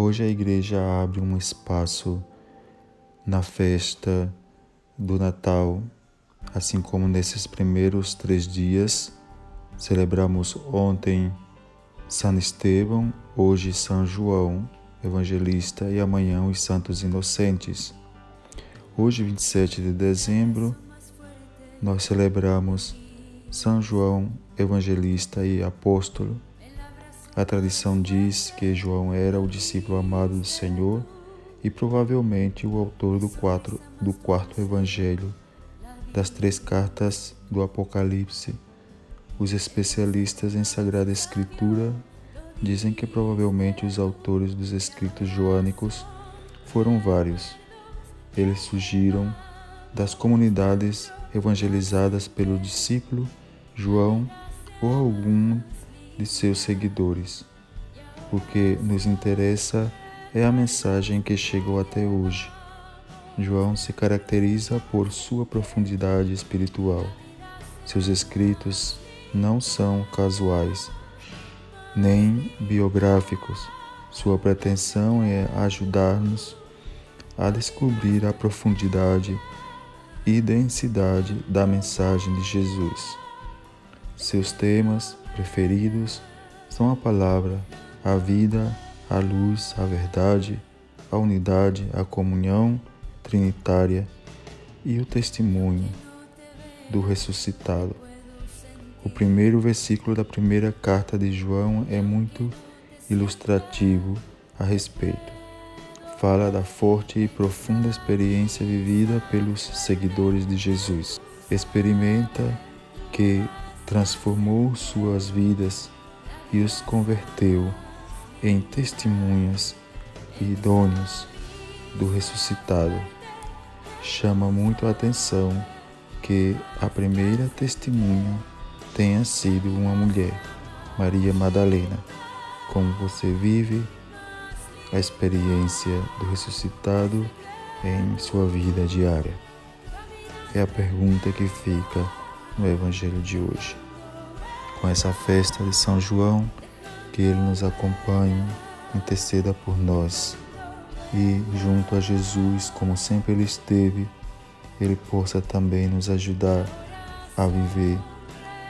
Hoje a igreja abre um espaço na festa do Natal, assim como nesses primeiros três dias. Celebramos ontem São Estevão, hoje São João Evangelista e amanhã os Santos Inocentes. Hoje, 27 de dezembro, nós celebramos São João Evangelista e Apóstolo. A tradição diz que João era o discípulo amado do Senhor e provavelmente o autor do, quatro, do quarto evangelho das três cartas do Apocalipse. Os especialistas em Sagrada Escritura dizem que provavelmente os autores dos escritos joânicos foram vários. Eles surgiram das comunidades evangelizadas pelo discípulo João ou algum de seus seguidores. O que nos interessa é a mensagem que chegou até hoje. João se caracteriza por sua profundidade espiritual. Seus escritos não são casuais, nem biográficos. Sua pretensão é ajudar-nos a descobrir a profundidade e densidade da mensagem de Jesus. Seus temas preferidos são a palavra, a vida, a luz, a verdade, a unidade, a comunhão trinitária e o testemunho do ressuscitado. O primeiro versículo da primeira carta de João é muito ilustrativo a respeito. Fala da forte e profunda experiência vivida pelos seguidores de Jesus. Experimenta que transformou suas vidas e os converteu em testemunhas idôneos do ressuscitado. Chama muito a atenção que a primeira testemunha tenha sido uma mulher, Maria Madalena. Como você vive a experiência do ressuscitado em sua vida diária? É a pergunta que fica no Evangelho de hoje. Com essa festa de São João, que Ele nos acompanhe, interceda por nós e, junto a Jesus, como sempre Ele esteve, Ele possa também nos ajudar a viver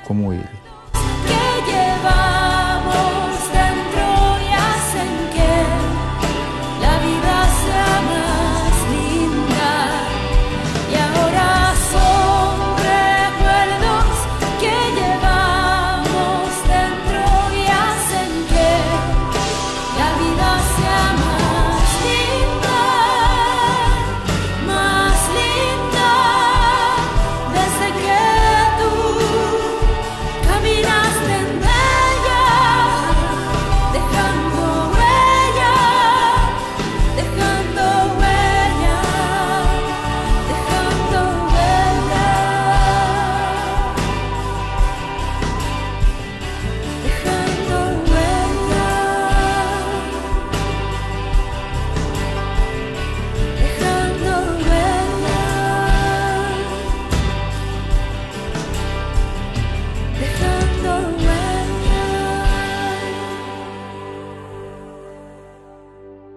como Ele.